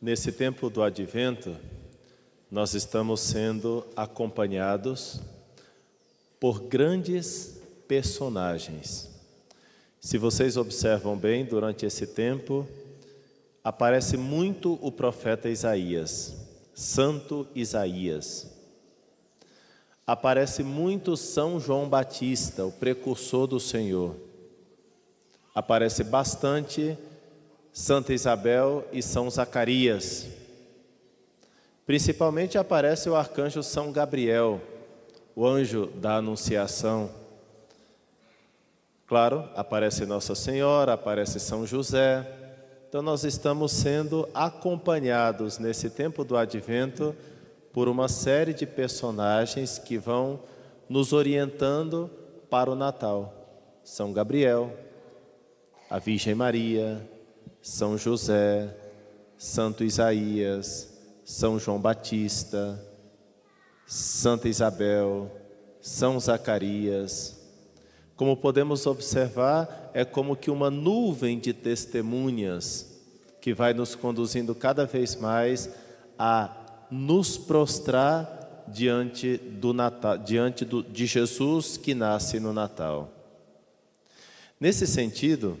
Nesse tempo do advento, nós estamos sendo acompanhados por grandes personagens. Se vocês observam bem, durante esse tempo, aparece muito o profeta Isaías, Santo Isaías. Aparece muito São João Batista, o precursor do Senhor. Aparece bastante Santa Isabel e São Zacarias. Principalmente aparece o arcanjo São Gabriel, o anjo da Anunciação. Claro, aparece Nossa Senhora, aparece São José. Então, nós estamos sendo acompanhados nesse tempo do advento por uma série de personagens que vão nos orientando para o Natal. São Gabriel, a Virgem Maria, são José, Santo Isaías, São João Batista, Santa Isabel, São Zacarias. Como podemos observar, é como que uma nuvem de testemunhas que vai nos conduzindo cada vez mais a nos prostrar diante do Natal, diante do, de Jesus que nasce no Natal. Nesse sentido,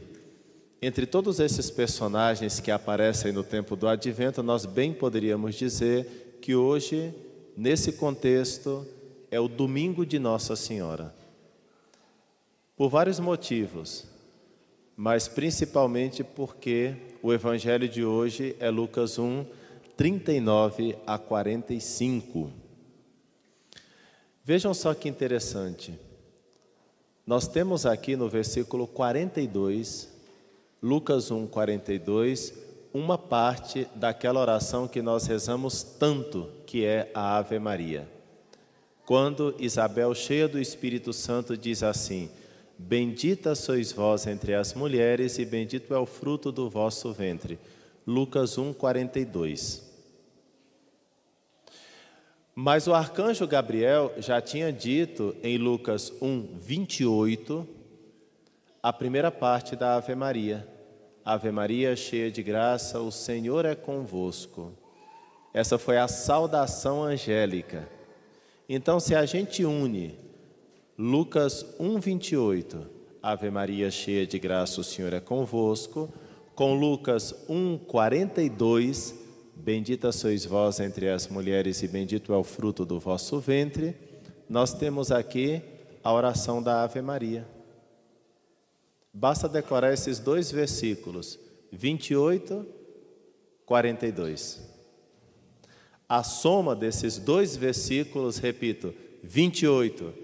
entre todos esses personagens que aparecem no tempo do advento, nós bem poderíamos dizer que hoje, nesse contexto, é o domingo de Nossa Senhora. Por vários motivos, mas principalmente porque o evangelho de hoje é Lucas 1, 39 a 45. Vejam só que interessante. Nós temos aqui no versículo 42 Lucas 1, 42, uma parte daquela oração que nós rezamos tanto, que é a Ave Maria. Quando Isabel, cheia do Espírito Santo, diz assim: Bendita sois vós entre as mulheres, e bendito é o fruto do vosso ventre. Lucas 1, 42. Mas o arcanjo Gabriel já tinha dito em Lucas 1, 28, a primeira parte da Ave Maria. Ave Maria, cheia de graça, o Senhor é convosco. Essa foi a saudação angélica. Então, se a gente une Lucas 1:28, Ave Maria, cheia de graça, o Senhor é convosco, com Lucas 1:42, Bendita sois vós entre as mulheres e bendito é o fruto do vosso ventre, nós temos aqui a oração da Ave Maria. Basta decorar esses dois versículos, 28, 42. A soma desses dois versículos, repito, 28,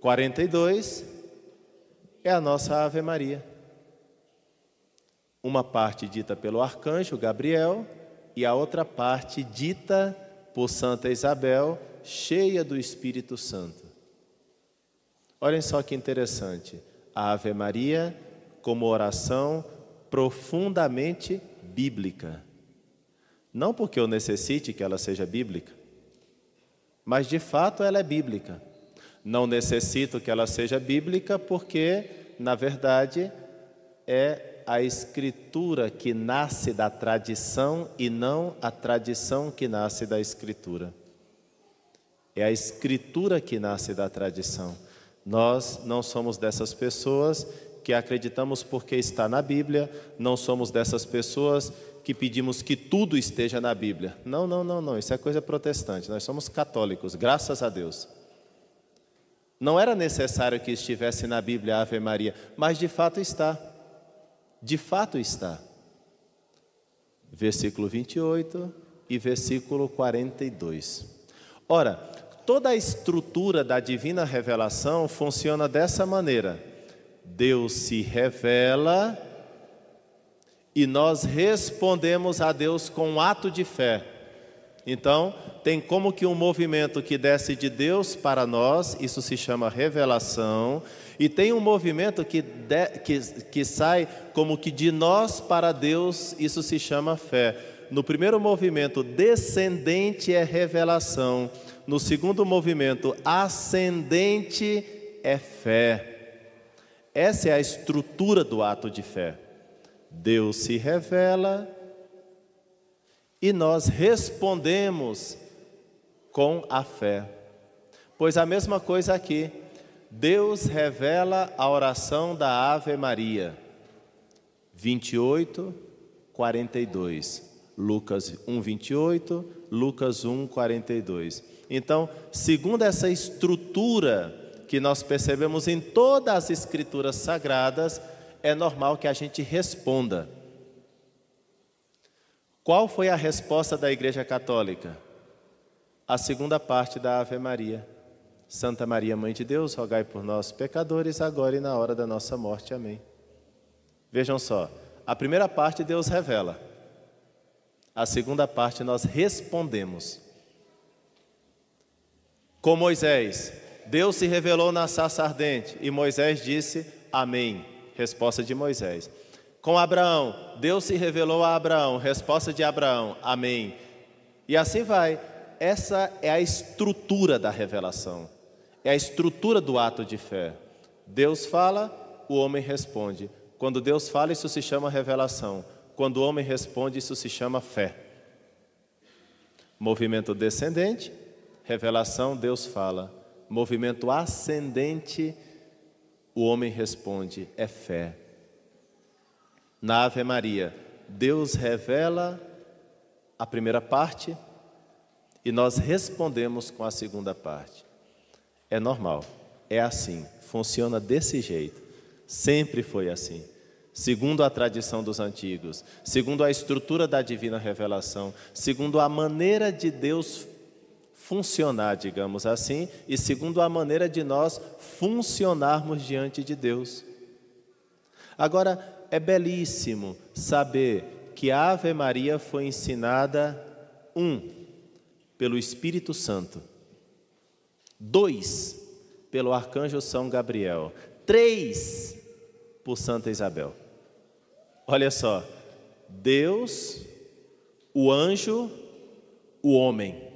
42, é a nossa Ave Maria. Uma parte dita pelo arcanjo Gabriel e a outra parte dita por Santa Isabel, cheia do Espírito Santo. Olhem só que interessante. A Ave Maria como oração profundamente bíblica. Não porque eu necessite que ela seja bíblica, mas de fato ela é bíblica. Não necessito que ela seja bíblica porque, na verdade, é a escritura que nasce da tradição e não a tradição que nasce da escritura. É a escritura que nasce da tradição. Nós não somos dessas pessoas que acreditamos porque está na Bíblia, não somos dessas pessoas que pedimos que tudo esteja na Bíblia. Não, não, não, não, isso é coisa protestante. Nós somos católicos, graças a Deus. Não era necessário que estivesse na Bíblia a Ave Maria, mas de fato está. De fato está. Versículo 28 e versículo 42. Ora, toda a estrutura da divina revelação funciona dessa maneira. Deus se revela e nós respondemos a Deus com um ato de fé. Então, tem como que um movimento que desce de Deus para nós, isso se chama revelação, e tem um movimento que, de, que, que sai como que de nós para Deus, isso se chama fé. No primeiro movimento, descendente é revelação, no segundo movimento, ascendente é fé. Essa é a estrutura do ato de fé. Deus se revela e nós respondemos com a fé. Pois a mesma coisa aqui, Deus revela a oração da Ave Maria. 28, 42. Lucas 1, 28, Lucas 1, 42. Então, segundo essa estrutura que nós percebemos em todas as escrituras sagradas, é normal que a gente responda. Qual foi a resposta da Igreja Católica? A segunda parte da Ave Maria. Santa Maria, Mãe de Deus, rogai por nós, pecadores, agora e na hora da nossa morte. Amém. Vejam só, a primeira parte Deus revela, a segunda parte nós respondemos. Com Moisés, Deus se revelou na sarça ardente e Moisés disse: Amém. Resposta de Moisés. Com Abraão, Deus se revelou a Abraão, resposta de Abraão: Amém. E assim vai. Essa é a estrutura da revelação é a estrutura do ato de fé. Deus fala, o homem responde. Quando Deus fala, isso se chama revelação. Quando o homem responde, isso se chama fé. Movimento descendente, revelação, Deus fala. Movimento ascendente, o homem responde, é fé. Na Ave Maria, Deus revela a primeira parte e nós respondemos com a segunda parte. É normal, é assim, funciona desse jeito. Sempre foi assim. Segundo a tradição dos antigos, segundo a estrutura da divina revelação, segundo a maneira de Deus funcionar, digamos assim, e segundo a maneira de nós funcionarmos diante de Deus. Agora, é belíssimo saber que a Ave Maria foi ensinada, um, pelo Espírito Santo dois pelo arcanjo São Gabriel, três por Santa Isabel. Olha só, Deus, o anjo, o homem.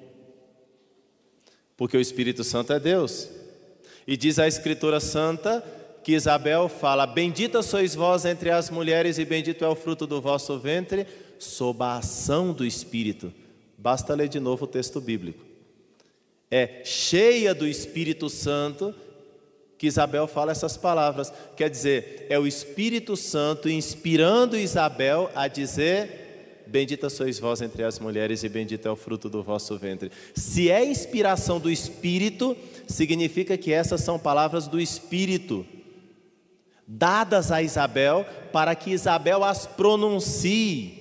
Porque o Espírito Santo é Deus. E diz a Escritura Santa que Isabel fala: Bendita sois vós entre as mulheres, e bendito é o fruto do vosso ventre, sob a ação do Espírito. Basta ler de novo o texto bíblico é cheia do Espírito Santo, que Isabel fala essas palavras. Quer dizer, é o Espírito Santo inspirando Isabel a dizer: Bendita sois vós entre as mulheres, e bendito é o fruto do vosso ventre. Se é inspiração do Espírito, significa que essas são palavras do Espírito, dadas a Isabel, para que Isabel as pronuncie.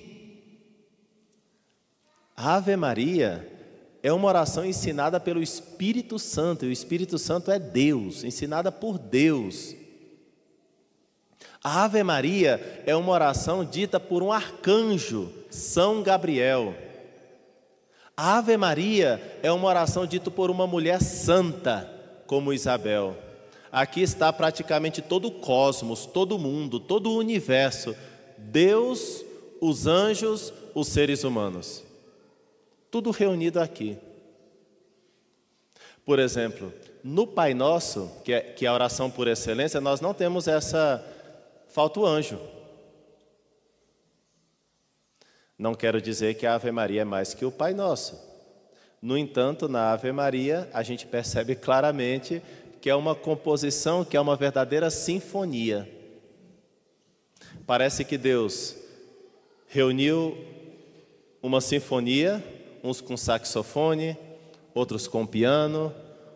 Ave Maria é uma oração ensinada pelo Espírito Santo, e o Espírito Santo é Deus, ensinada por Deus. A Ave Maria é uma oração dita por um arcanjo, São Gabriel. A Ave Maria é uma oração dita por uma mulher santa, como Isabel. Aqui está praticamente todo o cosmos, todo o mundo, todo o universo, Deus, os anjos, os seres humanos. Tudo reunido aqui. Por exemplo, no Pai Nosso, que é, que é a oração por excelência, nós não temos essa. Falta o anjo. Não quero dizer que a Ave Maria é mais que o Pai Nosso. No entanto, na Ave Maria, a gente percebe claramente que é uma composição, que é uma verdadeira sinfonia. Parece que Deus reuniu uma sinfonia uns com saxofone, outros com piano,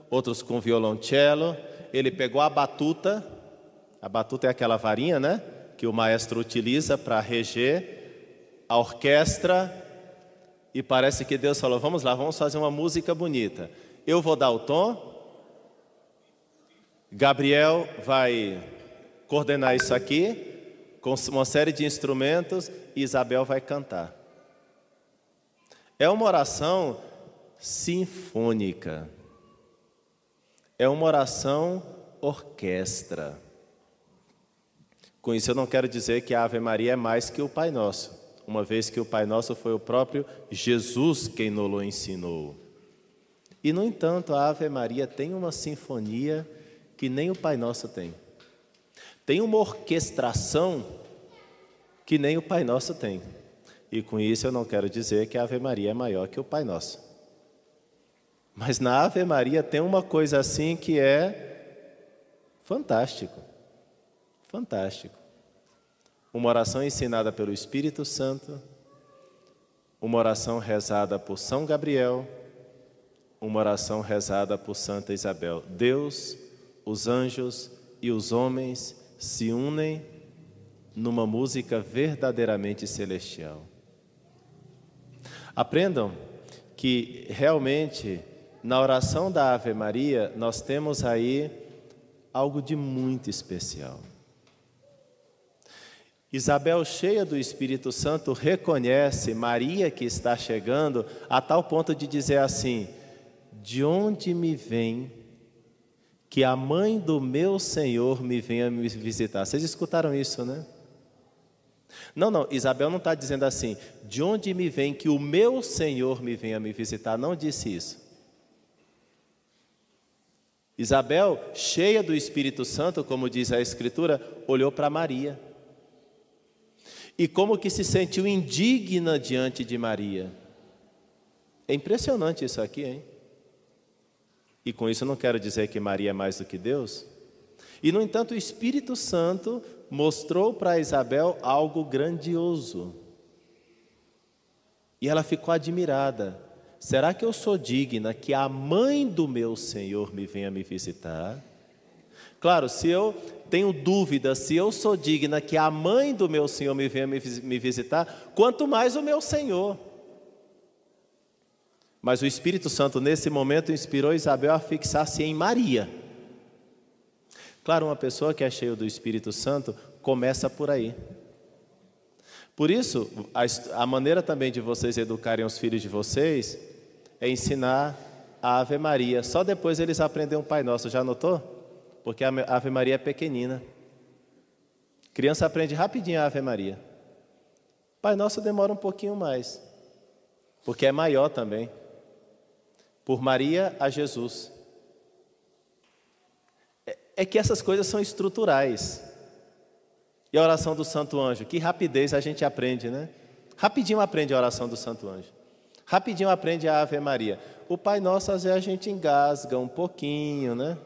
outros com violoncelo. Ele pegou a batuta, a batuta é aquela varinha, né? Que o maestro utiliza para reger a orquestra. E parece que Deus falou: vamos lá, vamos fazer uma música bonita. Eu vou dar o tom, Gabriel vai coordenar isso aqui, com uma série de instrumentos, e Isabel vai cantar. É uma oração sinfônica. É uma oração orquestra. Com isso eu não quero dizer que a Ave Maria é mais que o Pai Nosso, uma vez que o Pai Nosso foi o próprio Jesus quem nos ensinou. E no entanto, a Ave Maria tem uma sinfonia que nem o Pai Nosso tem. Tem uma orquestração que nem o Pai Nosso tem. E com isso eu não quero dizer que a Ave Maria é maior que o Pai Nosso. Mas na Ave Maria tem uma coisa assim que é fantástico. Fantástico. Uma oração ensinada pelo Espírito Santo, uma oração rezada por São Gabriel, uma oração rezada por Santa Isabel. Deus, os anjos e os homens se unem numa música verdadeiramente celestial. Aprendam que realmente na oração da Ave Maria nós temos aí algo de muito especial. Isabel, cheia do Espírito Santo, reconhece Maria que está chegando, a tal ponto de dizer assim: De onde me vem que a mãe do meu Senhor me venha me visitar? Vocês escutaram isso, né? Não, não, Isabel não está dizendo assim, de onde me vem que o meu Senhor me venha me visitar? Não disse isso. Isabel, cheia do Espírito Santo, como diz a Escritura, olhou para Maria e como que se sentiu indigna diante de Maria. É impressionante isso aqui, hein? E com isso não quero dizer que Maria é mais do que Deus. E no entanto, o Espírito Santo mostrou para Isabel algo grandioso. E ela ficou admirada. Será que eu sou digna que a mãe do meu Senhor me venha me visitar? Claro, se eu tenho dúvida se eu sou digna que a mãe do meu Senhor me venha me visitar, quanto mais o meu Senhor. Mas o Espírito Santo, nesse momento, inspirou Isabel a fixar-se em Maria. Claro, uma pessoa que é cheia do Espírito Santo começa por aí. Por isso, a, a maneira também de vocês educarem os filhos de vocês é ensinar a Ave Maria. Só depois eles aprendem o Pai Nosso. Já notou? Porque a Ave Maria é pequenina. Criança aprende rapidinho a Ave Maria. Pai Nosso demora um pouquinho mais, porque é maior também. Por Maria a Jesus. É, é que essas coisas são estruturais. E a oração do Santo Anjo, que rapidez a gente aprende, né? Rapidinho aprende a oração do Santo Anjo. Rapidinho aprende a Ave Maria. O Pai Nosso, às vezes, a gente engasga um pouquinho, né?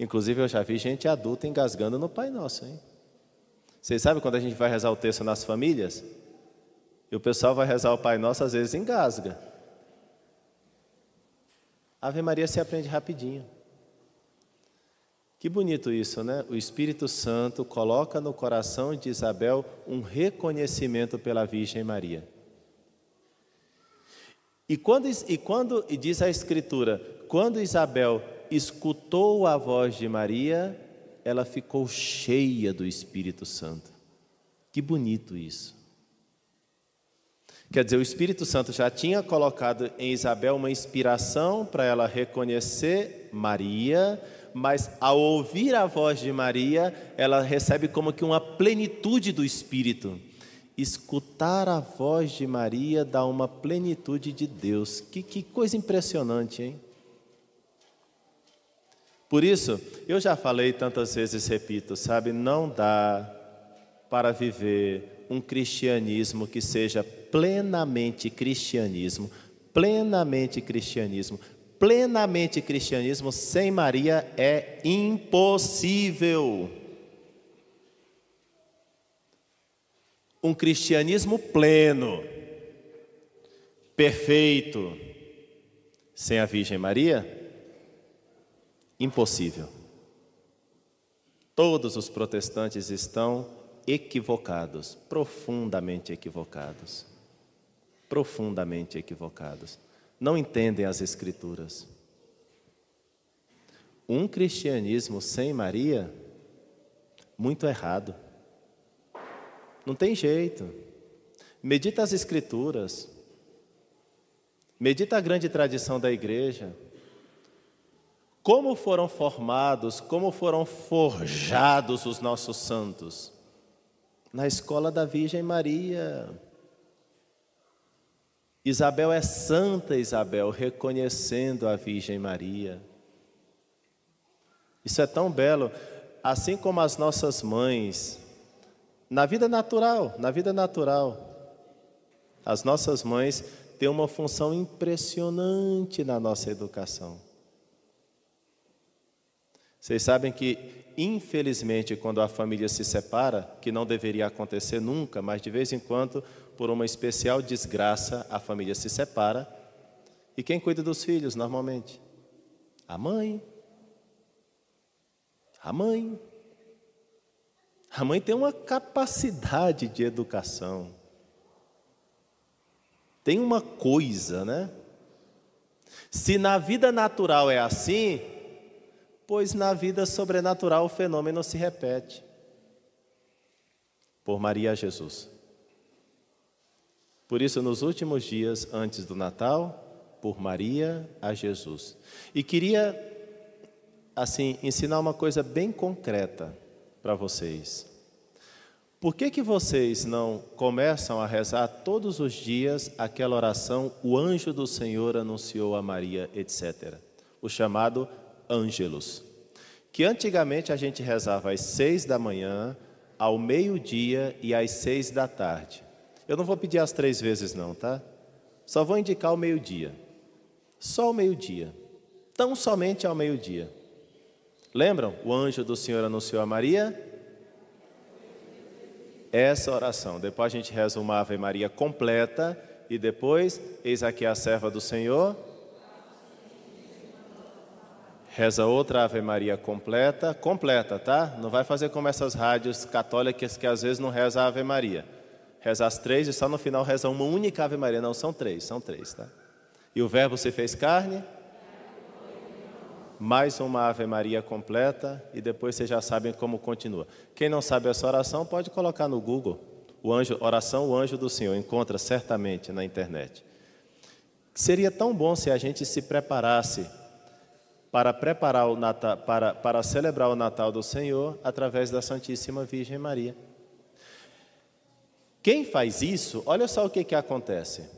Inclusive, eu já vi gente adulta engasgando no Pai Nosso, hein? Vocês sabem quando a gente vai rezar o texto nas famílias? E o pessoal vai rezar o Pai Nosso, às vezes engasga. Ave Maria se aprende rapidinho. Que bonito isso, né? O Espírito Santo coloca no coração de Isabel um reconhecimento pela Virgem Maria. E quando, e quando e diz a Escritura, quando Isabel escutou a voz de Maria, ela ficou cheia do Espírito Santo. Que bonito isso. Quer dizer, o Espírito Santo já tinha colocado em Isabel uma inspiração para ela reconhecer Maria, mas ao ouvir a voz de Maria, ela recebe como que uma plenitude do Espírito. Escutar a voz de Maria dá uma plenitude de Deus. Que, que coisa impressionante, hein? Por isso, eu já falei tantas vezes, repito, sabe, não dá para viver um cristianismo que seja plenamente cristianismo, plenamente cristianismo, plenamente cristianismo sem Maria é impossível. Um cristianismo pleno, perfeito, sem a Virgem Maria, impossível. Todos os protestantes estão equivocados, profundamente equivocados. Profundamente equivocados. Não entendem as Escrituras. Um cristianismo sem Maria, muito errado. Não tem jeito. Medita as Escrituras. Medita a grande tradição da igreja. Como foram formados, como foram forjados os nossos santos? Na escola da Virgem Maria. Isabel é santa Isabel, reconhecendo a Virgem Maria. Isso é tão belo, assim como as nossas mães, na vida natural, na vida natural, As nossas mães têm uma função impressionante na nossa educação. Vocês sabem que, infelizmente, quando a família se separa, que não deveria acontecer nunca, mas de vez em quando, por uma especial desgraça, a família se separa. E quem cuida dos filhos normalmente? A mãe. A mãe. A mãe tem uma capacidade de educação. Tem uma coisa, né? Se na vida natural é assim, pois na vida sobrenatural o fenômeno se repete. Por Maria Jesus. Por isso, nos últimos dias antes do Natal, por Maria a Jesus. E queria, assim, ensinar uma coisa bem concreta para vocês. Por que, que vocês não começam a rezar todos os dias aquela oração, o anjo do Senhor anunciou a Maria, etc. O chamado Ângelos. Que antigamente a gente rezava às seis da manhã, ao meio-dia e às seis da tarde. Eu não vou pedir as três vezes, não, tá? Só vou indicar o meio-dia. Só o meio-dia. Tão somente ao meio-dia. Lembram? O anjo do Senhor anunciou a Maria, essa oração. Depois a gente reza uma Ave Maria completa e depois, eis aqui a serva do Senhor. Reza outra Ave Maria completa, completa, tá? Não vai fazer como essas rádios católicas que às vezes não reza a Ave Maria. Reza as três e só no final reza uma única Ave Maria. Não, são três, são três, tá? E o Verbo se fez carne, mais uma Ave Maria completa e depois vocês já sabem como continua. Quem não sabe essa oração pode colocar no Google, o anjo, oração o anjo do Senhor, encontra certamente na internet. Seria tão bom se a gente se preparasse para preparar o Natal, para, para celebrar o Natal do Senhor através da Santíssima Virgem Maria. Quem faz isso, olha só o que, que acontece.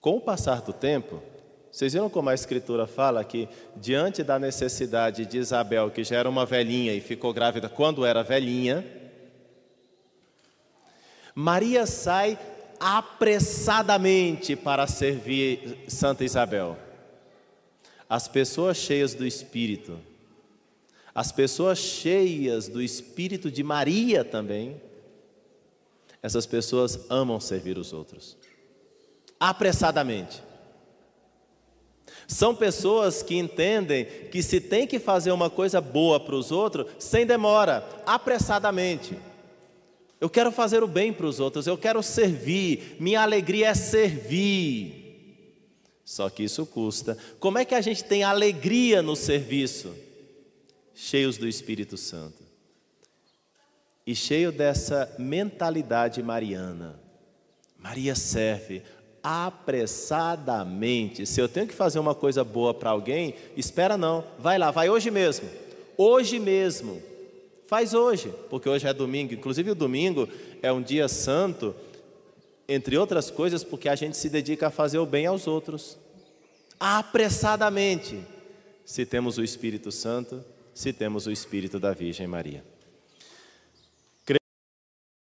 Com o passar do tempo, vocês viram como a Escritura fala que, diante da necessidade de Isabel, que já era uma velhinha e ficou grávida quando era velhinha, Maria sai apressadamente para servir Santa Isabel. As pessoas cheias do Espírito, as pessoas cheias do Espírito de Maria também, essas pessoas amam servir os outros, apressadamente. São pessoas que entendem que se tem que fazer uma coisa boa para os outros, sem demora, apressadamente. Eu quero fazer o bem para os outros, eu quero servir, minha alegria é servir. Só que isso custa. Como é que a gente tem alegria no serviço? Cheios do Espírito Santo. E cheio dessa mentalidade mariana. Maria serve, apressadamente. Se eu tenho que fazer uma coisa boa para alguém, espera não, vai lá, vai hoje mesmo. Hoje mesmo. Faz hoje, porque hoje é domingo. Inclusive o domingo é um dia santo, entre outras coisas, porque a gente se dedica a fazer o bem aos outros. Apressadamente. Se temos o Espírito Santo, se temos o Espírito da Virgem Maria.